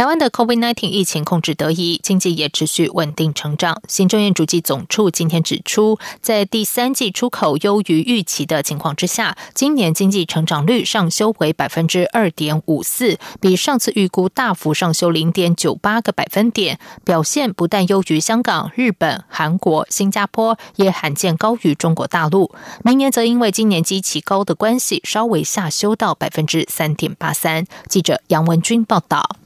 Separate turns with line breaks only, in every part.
台湾的 COVID-19 疫情控制得宜，经济也持续稳定成长。行政院主计总处今天指出，在第三季出口优于预期的情况之下，今年经济成长率上修为百分之二点五四，比上次预估大幅上修零点九八个百分点，表现不但优于香港、日本、韩国、新加坡，也罕见高于中国大陆。明年则因为今年基期高的关系，稍微下修到百分之三点八三。记者杨文君报道。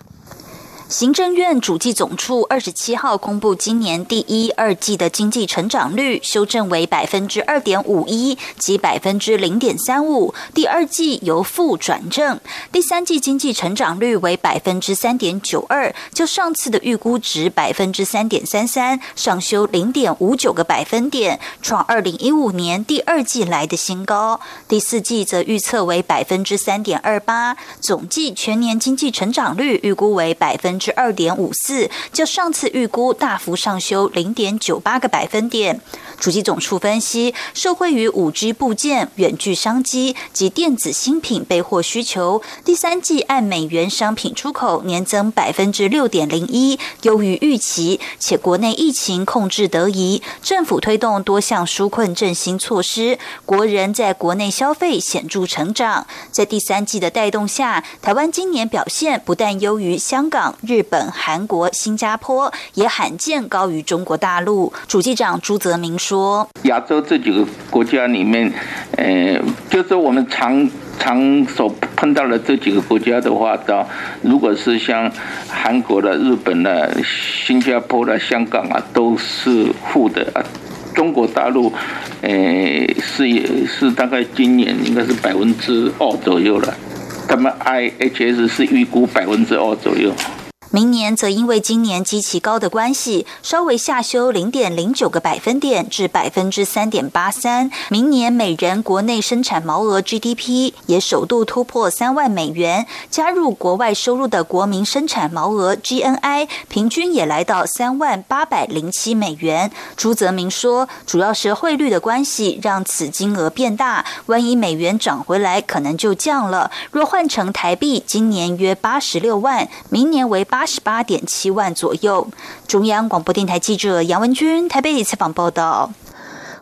行政院主计总处二十七号公布，今年第一、二季的经济成长率修正为百分之二点五一及百分之零点三五，第二季由负转正，第三季经济成长率为百分之三点九二，就上次的预估值百分之三点三三上修零点五九个百分点，创二零一五年第二季来的新高。第四季则预测为百分之三点二八，总计全年经济成长率预估为百分十。二点五四，就上次预估大幅上修零点九八个百分点。主机总处分析，受惠于五 G 部件、远距商机及电子新品备货需求，第三季按美元商品出口年增百分之六点零一，优于预期，且国内疫情控制得宜，政府推动多项纾困振兴措施，国人在国内消费显著成长。在第三季的带动下，台湾今年表现不但优于香港、日本、韩国、新加坡，也罕见高于中国大陆。主机长朱泽明说：“
亚洲这几个国家里面，呃，就是我们常常所碰到的这几个国家的话，到如果是像韩国的、日本的、新加坡的、香港啊，都是负的啊。中国大陆，呃，是也是大概今年应该是百分之二左右了。他们 IHS 是预估百分之二左右。”
明年则因为今年基期高的关系，稍微下修零点零九个百分点至百分之三点八三。明年每人国内生产毛额 GDP 也首度突破三万美元，加入国外收入的国民生产毛额 GNI 平均也来到三万八百零七美元。朱泽明说，主要是汇率的关系让此金额变大，万一美元涨回来，可能就降了。若换成台币，今年约八十六万，明年为八。十八点七万左右。中央广播电台记者杨文君台北采访报道。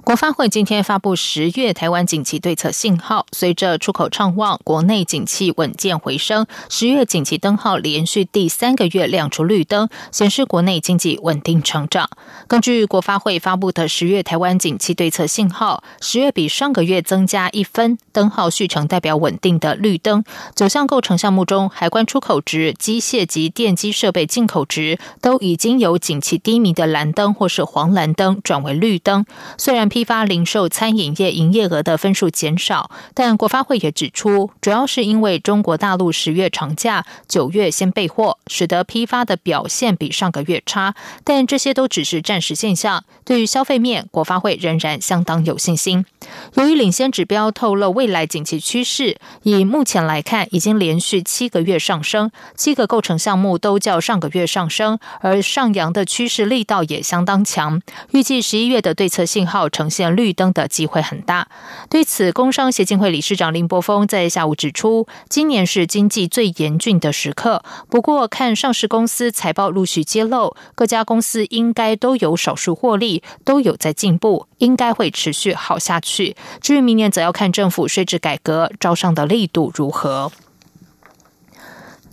国发会今天发布十月台湾景气对策信号，随着出口畅旺，国内景气稳健回升，十月景气灯号连续第三个月亮出绿灯，显示国内经济稳定成长。根据国发会发布的十月台湾景气对策信号，十月比上个月增加一分，灯号续成代表稳定的绿灯。九项构成项目中，海关出口值、机械及电机设备进口值都已经由景气低迷的蓝灯或是黄蓝灯转为绿灯，虽然。批发、零售、餐饮业营业额的分数减少，但国发会也指出，主要是因为中国大陆十月长假，九月先备货，使得批发的表现比上个月差。但这些都只是暂时现象。对于消费面，国发会仍然相当有信心。由于领先指标透露未来景气趋势，以目前来看，已经连续七个月上升，七个构成项目都较上个月上升，而上扬的趋势力道也相当强。预计十一月的对策信号呈呈现绿灯的机会很大。对此，工商协进会理事长林柏峰在下午指出，今年是经济最严峻的时刻。不过，看上市公司财报陆续揭露，各家公司应该都有少数获利，都有在进步，应该会持续好下去。至于明年，则要看政府税制改革招商的力度如何。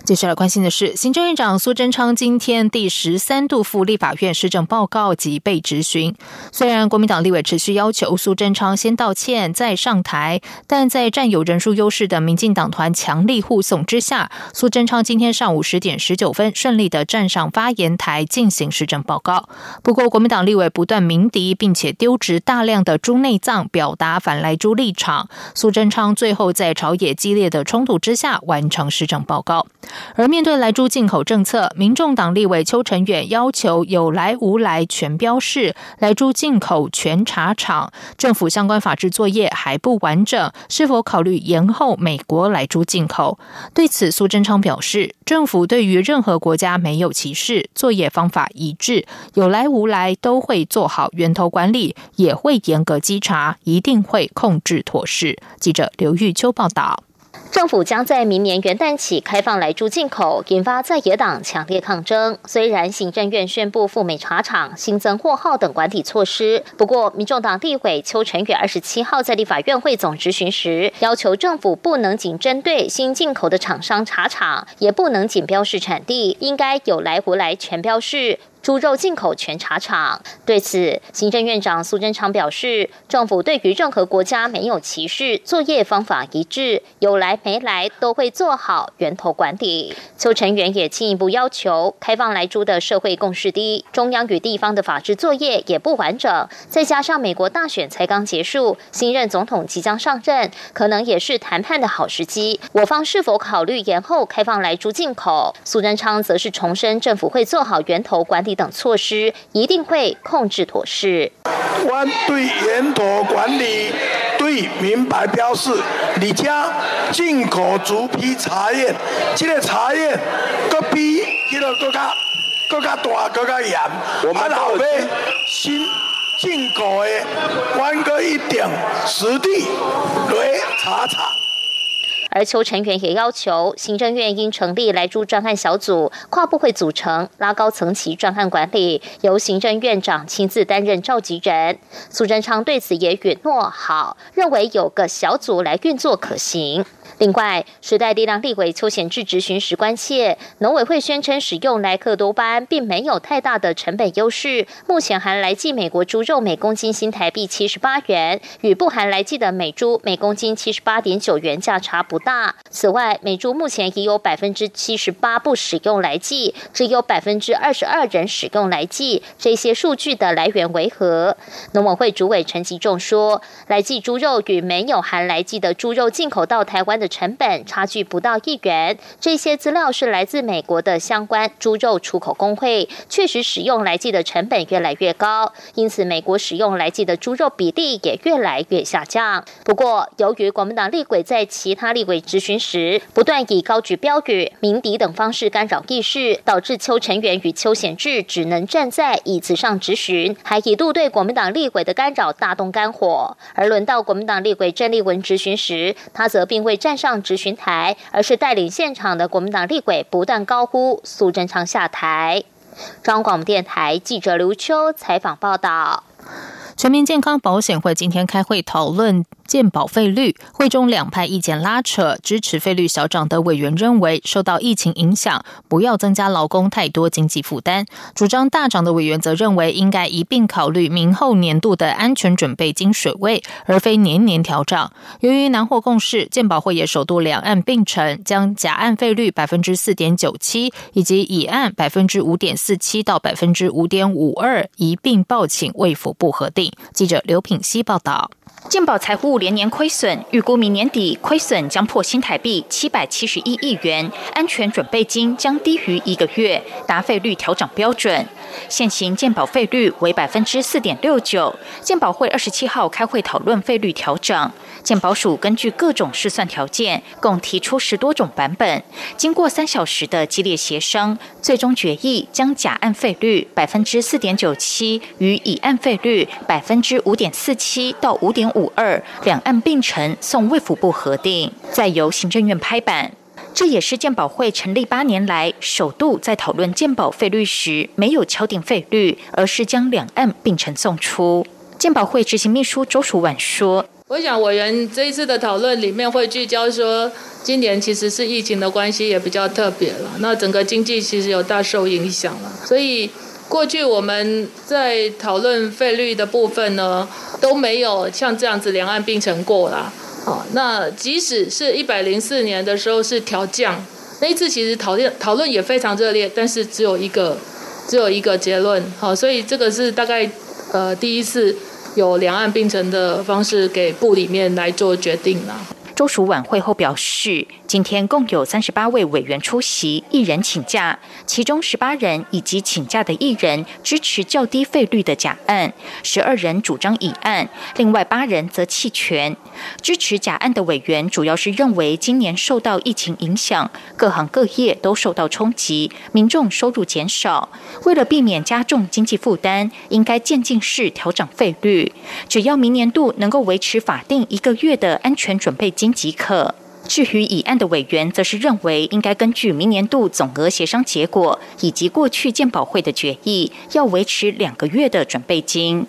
接下来关心的是，行政院长苏贞昌今天第十三度赴立法院施政报告及被质询。虽然国民党立委持续要求苏贞昌先道歉再上台，但在占有人数优势的民进党团强力护送之下，苏贞昌今天上午十点十九分顺利的站上发言台进行施政报告。不过，国民党立委不断鸣笛，并且丢掷大量的猪内脏，表达反来猪立场。苏贞昌最后在朝野激烈的冲突之下完成施政报告。而面对来猪进口政策，民众党立委邱成远要求有来无来全标示，来猪进口全查厂。政府相关法制作业还不完整，是否考虑延后美国来猪进口？对此，苏贞昌表示，政府对于任何国家没有歧视，作业方法一致，有来无来都会做好源头管理，也会严格稽查，一定会控制妥适。记者刘玉秋报道。
政府将在明年元旦起开放来猪进口，引发在野党强烈抗争。虽然行政院宣布赴美查厂、新增货号等管理措施，不过民众党立委邱成远二十七号在立法院会总质询时，要求政府不能仅针对新进口的厂商查厂，也不能仅标示产地，应该有来无来全标示。猪肉进口全查厂。对此，行政院长苏贞昌表示，政府对于任何国家没有歧视，作业方法一致，有来没来都会做好源头管理。邱成员也进一步要求，开放来猪的社会共识低，中央与地方的法制作业也不完整，再加上美国大选才刚结束，新任总统即将上任，可能也是谈判的好时机。我方是否考虑延后开放来猪进口？苏贞昌则是重申，政府会做好源头管理。等措施一定会控制妥适。
我对源头管理对明白标示，你家进口竹皮茶叶，这个茶叶个比这个更加更加大更加严。我们老尾新进口的，关个一定实地来查查。
而邱成员也要求行政院应成立来驻专案小组，跨部会组成，拉高层级专案管理，由行政院长亲自担任召集人。苏贞昌对此也允诺好，认为有个小组来运作可行。另外，时代力量立委邱显智执行时关切，农委会宣称使用莱克多巴胺并没有太大的成本优势。目前含来剂美国猪肉每公斤新台币七十八元，与不含来剂的美猪每公斤七十八点九元价差不大。此外，美猪目前已有百分之七十八不使用来剂，只有百分之二十二人使用来剂。这些数据的来源为何？农委会主委陈吉仲说，来剂猪肉与没有含来剂的猪肉进口到台湾的。成本差距不到一元，这些资料是来自美国的相关猪肉出口工会，确实使用来剂的成本越来越高，因此美国使用来剂的猪肉比例也越来越下降。不过，由于国民党立委在其他立委质询时不断以高举标语、鸣笛等方式干扰议事，导致邱成元与邱显志只能站在椅子上质询，还一度对国民党立委的干扰大动肝火。而轮到国民党立委郑丽文质询时，他则并未站。上执询台，而是带领现场的国民党立委不断高呼苏贞昌下台。中广电台记者刘秋采访报道。
全民健康保险会今天开会讨论。健保费率会中两派意见拉扯，支持费率小涨的委员认为，受到疫情影响，不要增加劳工太多经济负担；主张大涨的委员则认为，应该一并考虑明后年度的安全准备金水位，而非年年调涨。由于难获共识，健保会也首度两岸并陈，将甲案费率百分之四点九七以及乙案百分之五点四七到百分之五点五二一并报请卫福部核定。记者刘品希报道。
健保财务连年亏损，预估明年底亏损将破新台币七百七十一亿元，安全准备金将低于一个月，达费率调整标准。现行健保费率为百分之四点六九，健保会二十七号开会讨论费率调整。健保署根据各种试算条件，共提出十多种版本。经过三小时的激烈协商，最终决议将甲案费率百分之四点九七与乙案费率百分之五点四七到五点五二两岸并陈送卫福部核定，再由行政院拍板。这也是健保会成立八年来首度在讨论健保费率时没有敲定费率，而是将两岸并陈送出。健保会执行秘书周楚婉说：“
我想委员这一次的讨论里面会聚焦说，今年其实是疫情的关系也比较特别了，那整个经济其实有大受影响了，所以过去我们在讨论费率的部分呢，都没有像这样子两岸并陈过啦。好，那即使是一百零四年的时候是调降，那一次其实讨论讨论也非常热烈，但是只有一个只有一个结论。好，所以这个是大概呃第一次有两岸并存的方式给部里面来做决定了。
周署晚会后表示，今天共有三十八位委员出席，一人请假，其中十八人以及请假的一人支持较低费率的假案，十二人主张乙案，另外八人则弃权。支持假案的委员主要是认为，今年受到疫情影响，各行各业都受到冲击，民众收入减少，为了避免加重经济负担，应该渐进式调整费率，只要明年度能够维持法定一个月的安全准备金。即可。至于乙案的委员，则是认为应该根据明年度总额协商结果以及过去鉴保会的决议，要维持两个月的准备金。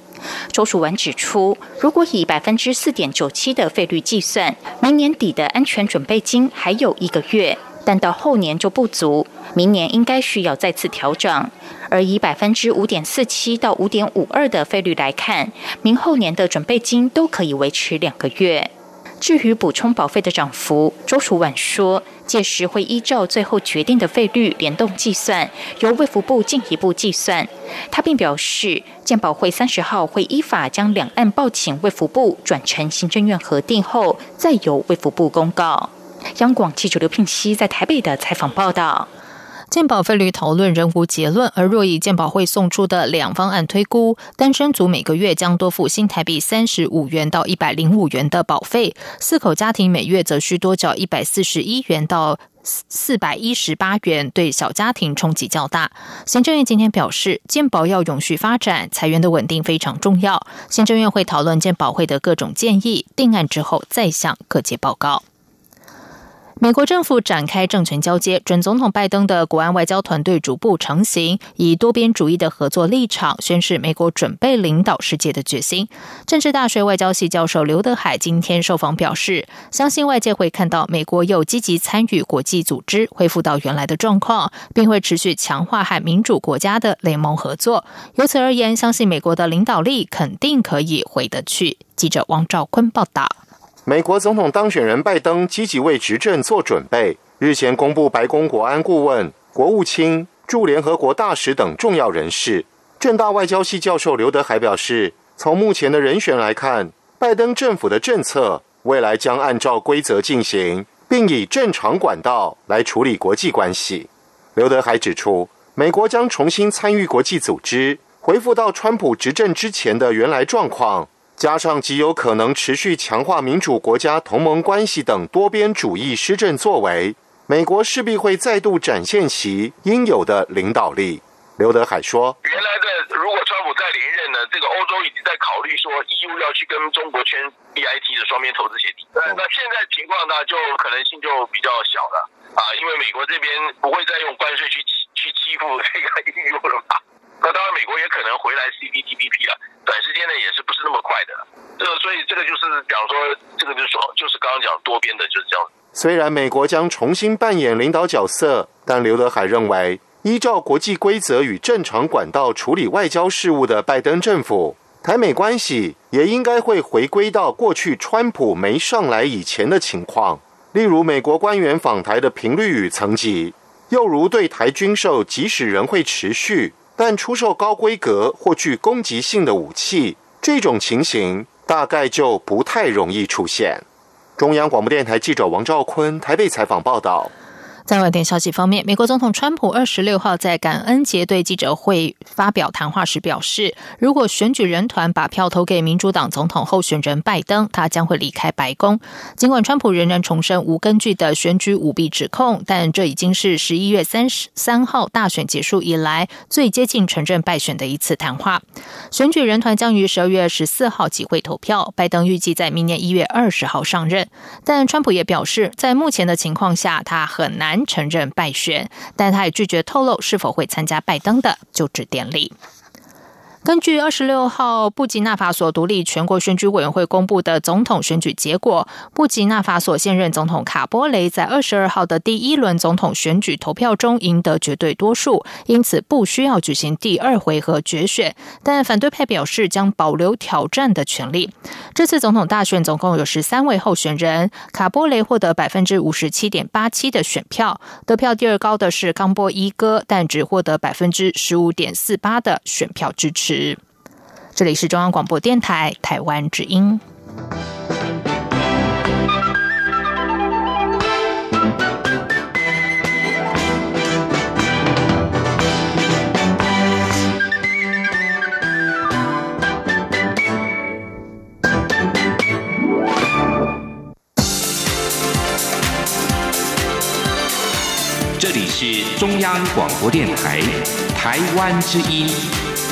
周楚文指出，如果以百分之四点九七的费率计算，明年底的安全准备金还有一个月，但到后年就不足，明年应该需要再次调整。而以百分之五点四七到五点五二的费率来看，明后年的准备金都可以维持两个月。至于补充保费的涨幅，周楚婉说，届时会依照最后决定的费率联动计算，由卫福部进一步计算。他并表示，健保会三十号会依法将两岸报请卫福部转成行政院核定后，再由卫福部公告。央广记者刘聘熙在台北的采访报道。
健保费率讨论仍无结论，而若以健保会送出的两方案推估，单身族每个月将多付新台币三十五元到一百零五元的保费，四口家庭每月则需多缴一百四十一元到四百一十八元，对小家庭冲击较大。行政院今天表示，健保要永续发展，财源的稳定非常重要。行政院会讨论健保会的各种建议，定案之后再向各界报告。美国政府展开政权交接，准总统拜登的国安外交团队逐步成型，以多边主义的合作立场宣示美国准备领导世界的决心。政治大学外交系教授刘德海今天受访表示，相信外界会看到美国又积极参与国际组织，恢复到原来的状况，并会持续强化和民主国家的联盟合作。由此而言，相信美国的领导力肯定可以回得去。记者王兆坤报道。
美国总统当选人拜登积极为执政做准备，日前公布白宫国安顾问、国务卿、驻联合国大使等重要人士。正大外交系教授刘德海表示，从目前的人选来看，拜登政府的政策未来将按照规则进行，并以正常管道来处理国际关系。刘德海指出，美国将重新参与国际组织，恢复到川普执政之前的原来状况。加上极有可能持续强化民主国家同盟关系等多边主义施政作为，美国势必会再度展现其应有的领导力。刘德海说：“
原来的如果川普再连任呢，这个欧洲已经在考虑说，EU 要去跟中国签 BIT 的双边投资协定。那那现在情况呢，就可能性就比较小了啊，因为美国这边不会再用关税去去欺负这个 EU 了嘛。”那当然，美国也可能回来 CPTPP 了，短时间内也是不是那么快的。这，所以这个就是讲说，这个就是说，就是刚刚讲多边的，就是这样。
虽然美国将重新扮演领导角色，但刘德海认为，依照国际规则与正常管道处理外交事务的拜登政府，台美关系也应该会回归到过去川普没上来以前的情况，例如美国官员访台的频率与层级，又如对台军售，即使仍会持续。但出售高规格或具攻击性的武器，这种情形大概就不太容易出现。中央广播电台记者王兆坤台北采访报道。
在外电消息方面，美国总统川普二十六号在感恩节对记者会发表谈话时表示，如果选举人团把票投给民主党总统候选人拜登，他将会离开白宫。尽管川普仍然重申无根据的选举舞弊指控，但这已经是十一月三十三号大选结束以来最接近承认败选的一次谈话。选举人团将于十二月十四号集会投票，拜登预计在明年一月二十号上任。但川普也表示，在目前的情况下，他很难。承认败选，但他也拒绝透露是否会参加拜登的就职典礼。根据二十六号布吉纳法索独立全国选举委员会公布的总统选举结果，布吉纳法索现任总统卡波雷在二十二号的第一轮总统选举投票中赢得绝对多数，因此不需要举行第二回合决选。但反对派表示将保留挑战的权利。这次总统大选总共有十三位候选人，卡波雷获得百分之五十七点八七的选票，得票第二高的是冈波伊哥，但只获得百分之十五点四八的选票支持。是，这里是中央广播电台台湾之音。
这里是中央广播电台台湾之音。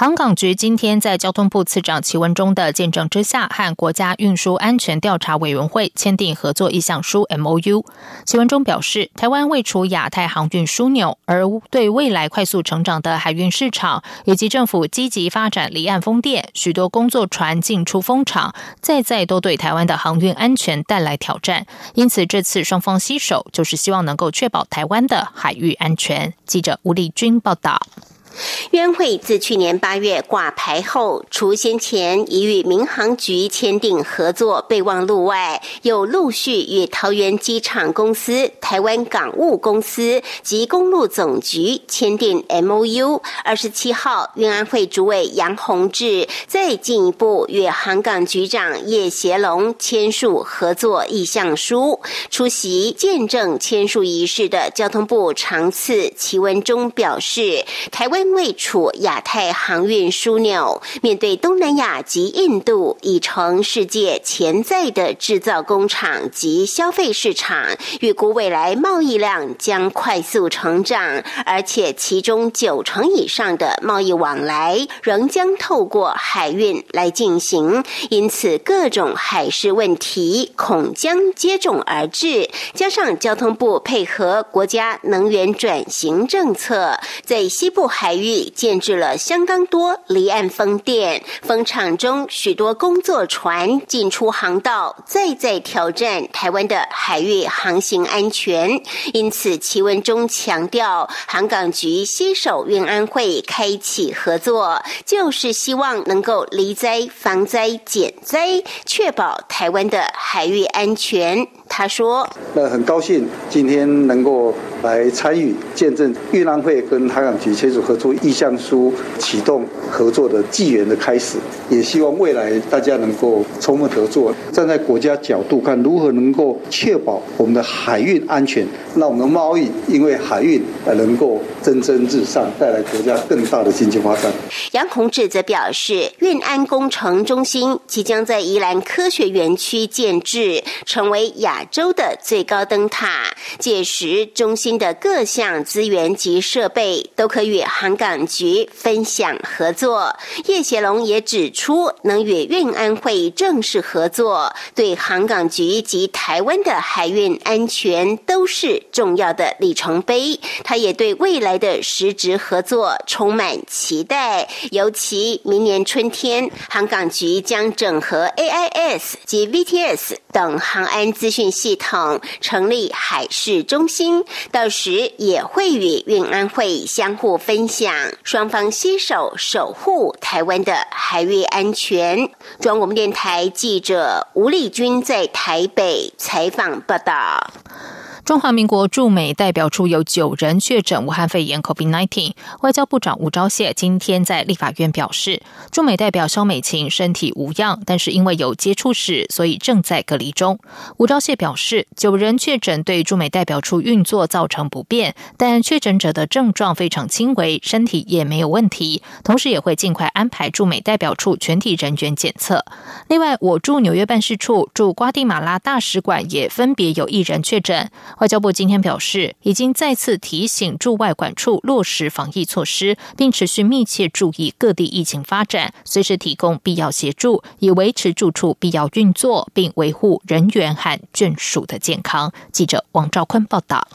航港局今天在交通部次长齐文中的见证之下，和国家运输安全调查委员会签订合作意向书 （MOU）。齐文中表示，台湾位处亚太航运枢纽，而对未来快速成长的海运市场，以及政府积极发展离岸风电，许多工作船进出风场，再再都对台湾的航运安全带来挑战。因此，这次双方携手，就是希望能够确保台湾的海域安全。记者吴丽君报道。
渊会自去年八月挂牌后，除先前已与民航局签订合作备忘录外，又陆续与桃园机场公司、台湾港务公司及公路总局签订 M O U。二十七号，运安会主委杨宏志再进一步与航港局长叶协龙签署合作意向书。出席见证签署仪式的交通部长次齐文忠表示，台湾。位处亚太航运枢纽，面对东南亚及印度已成世界潜在的制造工厂及消费市场，预估未来贸易量将快速成长，而且其中九成以上的贸易往来仍将透过海运来进行，因此各种海事问题恐将接踵而至。加上交通部配合国家能源转型政策，在西部海。海域建制了相当多离岸风电风场中，许多工作船进出航道，再在挑战台湾的海域航行安全。因此，齐文中强调，航港局携手运安会开启合作，就是希望能够离灾、防灾、减灾，确保台湾的海域安全。他说：“
那很高兴今天能够来参与见证运安会跟海港局签署合作意向书，启动合作的纪元的开始。也希望未来大家能够充分合作，站在国家角度看如何能够确保我们的海运安全，让我们的贸易因为海运而能够蒸蒸日上，带来国家更大的经济发展。”
杨宏志则表示，运安工程中心即将在宜兰科学园区建制，成为亚。亚洲的最高灯塔，届时中心的各项资源及设备都可与航港局分享合作。叶协龙也指出，能与运安会正式合作，对航港局及台湾的海运安全都是重要的里程碑。他也对未来的实质合作充满期待，尤其明年春天，航港局将整合 AIS 及 VTS 等航安资讯。系统成立海事中心，到时也会与运安会相互分享，双方携手守护台湾的海域安全。中央广播电台记者吴丽君在台北采访报道。
中华民国驻美代表处有九人确诊武汉肺炎 （COVID-19）。外交部长吴钊燮今天在立法院表示，驻美代表肖美琴身体无恙，但是因为有接触史，所以正在隔离中。吴钊燮表示，九人确诊对驻美代表处运作造成不便，但确诊者的症状非常轻微，身体也没有问题。同时也会尽快安排驻美代表处全体人员检测。另外，我驻纽约办事处、驻瓜地马拉大使馆也分别有一人确诊。外交部今天表示，已经再次提醒驻外管处落实防疫措施，并持续密切注意各地疫情发展，随时提供必要协助，以维持住处必要运作，并维护人员和眷属的健康。记者王兆坤报道。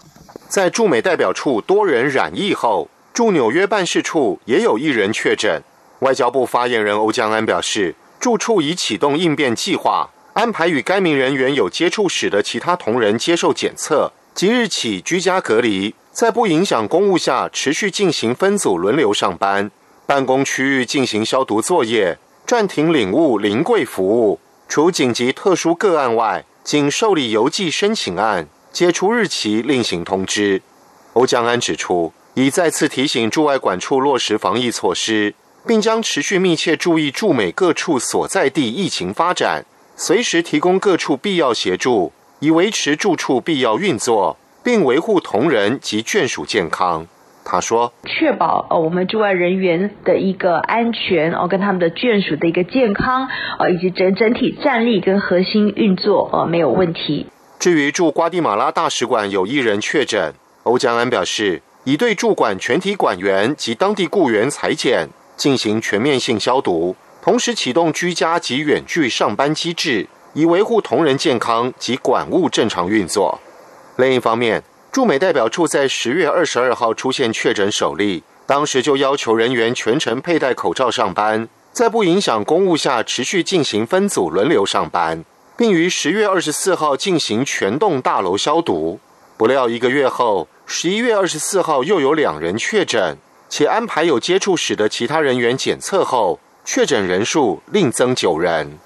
在驻美代表处多人染疫后，驻纽约办事处也有一人确诊。外交部发言人欧江安表示，驻处已启动应变计划。安排与该名人员有接触史的其他同仁接受检测，即日起居家隔离，在不影响公务下持续进行分组轮流上班，办公区域进行消毒作业，暂停领物临柜服务。除紧急特殊个案外，仅受理邮寄申请案，解除日期另行通知。欧江安指出，已再次提醒驻外管处落实防疫措施，并将持续密切注意驻美各处所在地疫情发展。随时提供各处必要协助，以维持住处必要运作，并维护同仁及眷属健康。他说：“
确保呃我们驻外人员的一个安全哦，跟他们的眷属的一个健康呃，以及整整体战力跟核心运作呃没有问题。”
至于驻瓜地马拉大使馆有一人确诊，欧江安表示，已对驻馆全体馆员及当地雇员裁剪，进行全面性消毒，同时启动居家及远距上班机制，以维护同仁健康及管务正常运作。另一方面，驻美代表处在十月二十二号出现确诊首例，当时就要求人员全程佩戴口罩上班，在不影响公务下持续进行分组轮流上班，并于十月二十四号进行全栋大楼消毒。不料一个月后，十一月二十四号又有两人确诊，且安排有接触史的其他人员检测后，确诊人数另增九人。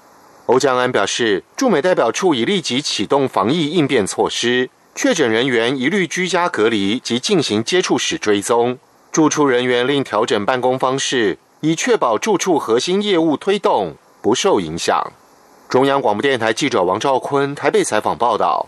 欧江安表示，驻美代表处已立即启动防疫应变措施。确诊人员一律居家隔离及进行接触史追踪，住处人员另调整办公方式，以确保住处核心业务推动不受影响。中央广播电台记者王兆坤台北采访报道。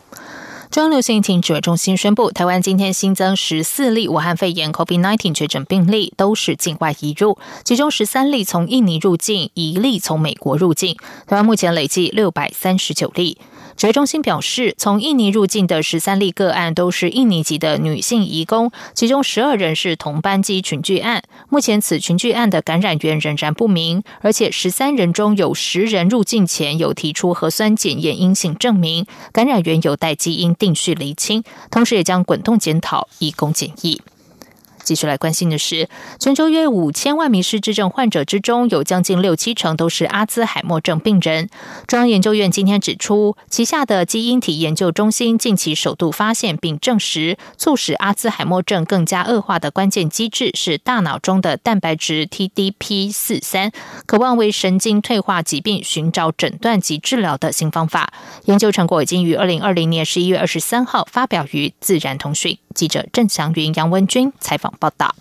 中央流行疫情指挥中心宣布，台湾今天新增十四例武汉肺炎 （COVID-19） 确诊病例，都是境外移入，其中十三例从印尼入境，一例从美国入境。台湾目前累计六百三十九例。指挥中心表示，从印尼入境的十三例个案都是印尼籍的女性移工，其中十二人是同班机群聚案。目前此群聚案的感染源仍然不明，而且十三人中有十人入境前有提出核酸检验阴性证明，感染源有待基因定序厘清，同时也将滚动检讨，移工检疫。继续来关心的是，全球约五千万名失智症患者之中，有将近六七成都是阿兹海默症病人。中央研究院今天指出，旗下的基因体研究中心近期首度发现并证实，促使阿兹海默症更加恶化的关键机制是大脑中的蛋白质 TDP 四三，渴望为神经退化疾病寻找诊断及治疗的新方法。研究成果已经于二零二零年十一月二十三号发表于《自然通讯》。记者郑祥云、杨文君采访报道。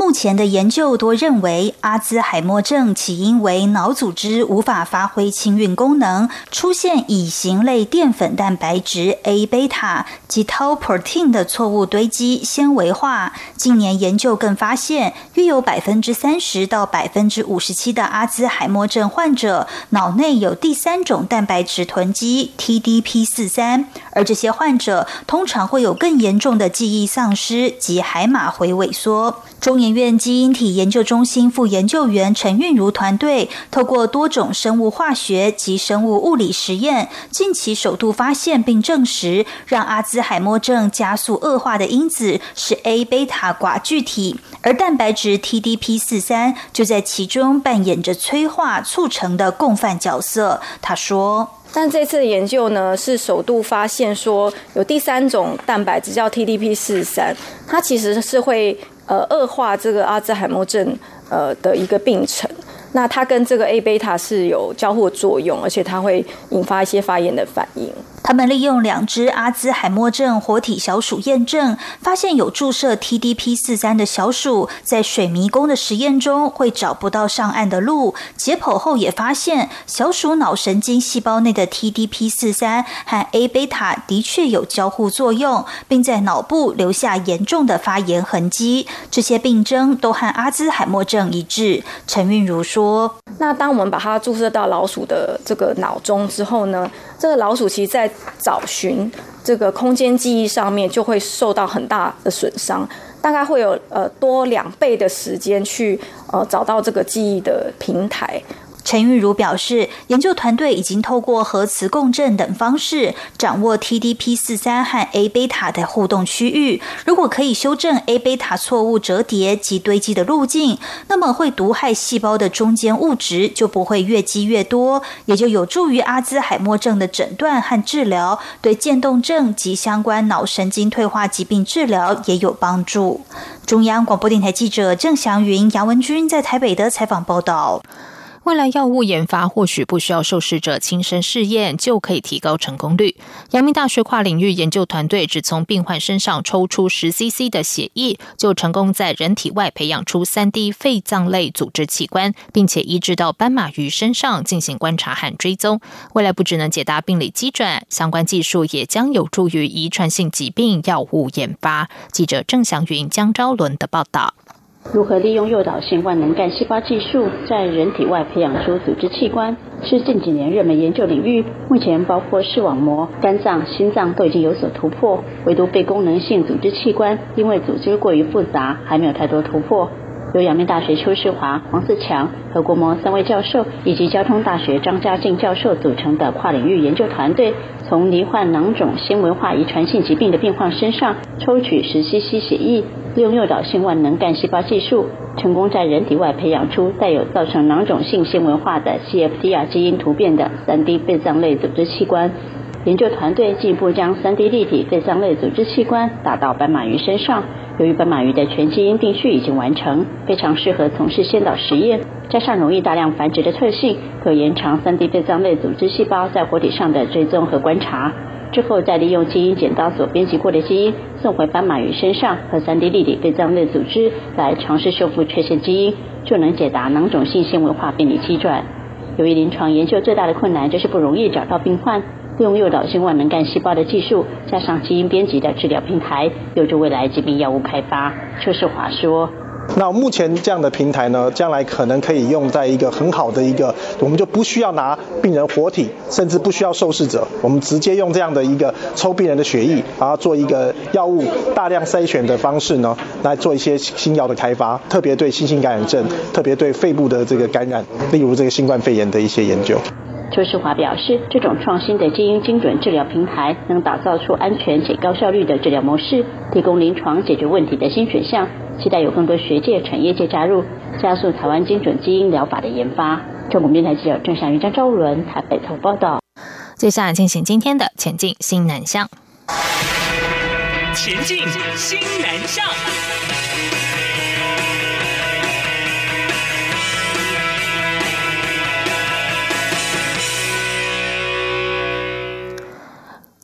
目前的研究多认为，阿兹海默症起因为脑组织无法发挥清运功能，出现乙型类淀粉蛋白质 A 贝塔及 tau protein 的错误堆积纤维化。近年研究更发现，约有百分之三十到百分之五十七的阿兹海默症患者脑内有第三种蛋白质囤积 TDP 四三，而这些患者通常会有更严重的记忆丧失及海马回萎缩。中研院基因体研究中心副研究员陈韵如团队，透过多种生物化学及生物物理实验，近期首度发现并证实，让阿兹海默症加速恶化的因子是 A 贝塔寡聚体，而蛋白质 TDP 四三就在其中扮演着催化促成的共犯角色。他说：“
但这次的研究呢，是首度发现说有第三种蛋白质叫 TDP 四三，它其实是会。”呃，恶化这个阿兹海默症呃的一个病程，那它跟这个 A 贝塔是有交互作用，而且它会引发一些发炎的反应。
他们利用两只阿兹海默症活体小鼠验证，发现有注射 TDP 四三的小鼠在水迷宫的实验中会找不到上岸的路。解剖后也发现，小鼠脑神经细胞内的 TDP 四三和 A 贝塔的确有交互作用，并在脑部留下严重的发炎痕迹。这些病征都和阿兹海默症一致。陈韵如说：“
那当我们把它注射到老鼠的这个脑中之后呢？这个老鼠其实，在找寻这个空间记忆上面就会受到很大的损伤，大概会有呃多两倍的时间去呃找到这个记忆的平台。
陈玉如表示，研究团队已经透过核磁共振等方式掌握 TDP 四三和 A 贝塔的互动区域。如果可以修正 A 贝塔错误折叠及堆积的路径，那么会毒害细胞的中间物质就不会越积越多，也就有助于阿兹海默症的诊断和治疗，对渐冻症及相关脑神经退化疾病治疗也有帮助。中央广播电台记者郑祥云、杨文君在台北的采访报道。
未来药物研发或许不需要受试者亲身试验就可以提高成功率。阳明大学跨领域研究团队只从病患身上抽出十 CC 的血液，就成功在人体外培养出三 D 肺脏类组织器官，并且移植到斑马鱼身上进行观察和追踪。未来不只能解答病理机转，相关技术也将有助于遗传性疾病药物研发。记者郑祥云、江昭伦的报道。
如何利用诱导性万能干细胞技术在人体外培养出组织器官，是近几年热门研究领域。目前，包括视网膜、肝脏、心脏都已经有所突破，唯独非功能性组织器官，因为组织过于复杂，还没有太多突破。由阳明大学邱世华、黄自强和国模三位教授，以及交通大学张家静教授组成的跨领域研究团队，从罹患囊肿纤维化遗传性疾病的病患身上抽取十 cc 血液，利用诱导性万能干细胞技术，成功在人体外培养出带有造成囊肿性纤维化的 CFTR 基因突变的三 D 肺脏类组织器官。研究团队进一步将三 D 立体肺脏类组织器官打到斑马鱼身上。由于斑马鱼的全基因定序已经完成，非常适合从事先导实验，加上容易大量繁殖的特性，可延长三 D 肺脏类组织细胞在活体上的追踪和观察。之后再利用基因剪刀所编辑过的基因送回斑马鱼身上和三 D 立体肺脏类组织来尝试修复缺陷基因，就能解答囊肿性纤维化病理机转。由于临床研究最大的困难就是不容易找到病患。用诱导性万能干细胞的技术，加上基因编辑的治疗平台，有助未来疾病药物开发。邱世华说：“
那目前这样的平台呢，将来可能可以用在一个很好的一个，我们就不需要拿病人活体，甚至不需要受试者，我们直接用这样的一个抽病人的血液，然后做一个药物大量筛选的方式呢，来做一些新药的开发，特别对新型感染症，特别对肺部的这个感染，例如这个新冠肺炎的一些研究。”
邱世华表示，这种创新的基因精准治疗平台，能打造出安全且高效率的治疗模式，提供临床解决问题的新选项。期待有更多学界、产业界加入，加速台湾精准基因疗法的研发。中国电台记者郑祥云、张昭伦台北头报道。
接下来进行今天的前进新南向。
前进新南向。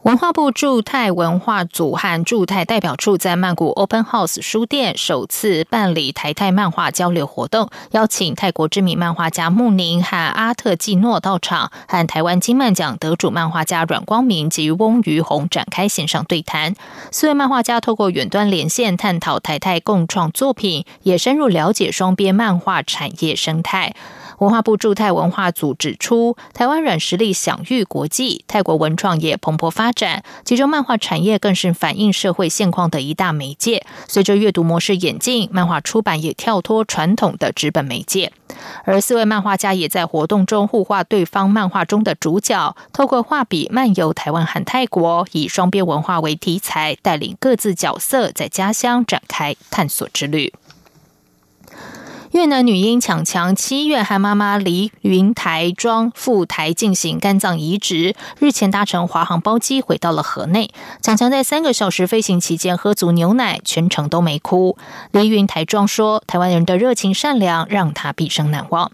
文化部驻泰文化组和驻泰代表处在曼谷 Open House 书店首次办理台泰漫画交流活动，邀请泰国知名漫画家穆宁和阿特季诺到场，和台湾金漫奖得主漫画家阮光明及翁于宏展开线上对谈。四位漫画家透过远端连线探讨台泰共创作品，也深入了解双边漫画产业生态。文化部驻泰文化组指出，台湾软实力享誉国际，泰国文创也蓬勃发展，其中漫画产业更是反映社会现况的一大媒介。随着阅读模式演进，漫画出版也跳脱传统的纸本媒介。而四位漫画家也在活动中互画对方漫画中的主角，透过画笔漫游台湾和泰国，以双边文化为题材，带领各自角色在家乡展开探索之旅。越南女婴强强七月和妈妈黎云台庄赴台进行肝脏移植，日前搭乘华航包机回到了河内。强强在三个小时飞行期间喝足牛奶，全程都没哭。黎云台庄说：“台湾人的热情善良让他毕生难忘。”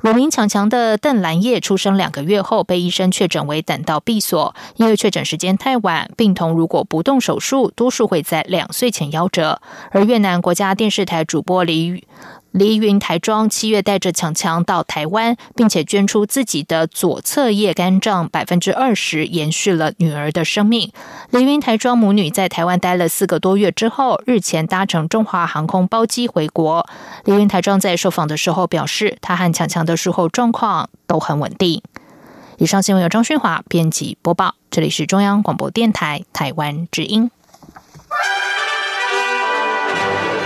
乳名强强的邓兰叶出生两个月后被医生确诊为胆道闭锁，因为确诊时间太晚，病童如果不动手术，多数会在两岁前夭折。而越南国家电视台主播黎。黎云台庄七月带着强强到台湾，并且捐出自己的左侧叶肝脏百分之二十，延续了女儿的生命。黎云台庄母女在台湾待了四个多月之后，日前搭乘中华航空包机回国。黎云台庄在受访的时候表示，他和强强的术后状况都很稳定。以上新闻由张勋华编辑播报，这里是中央广播电台台湾之音。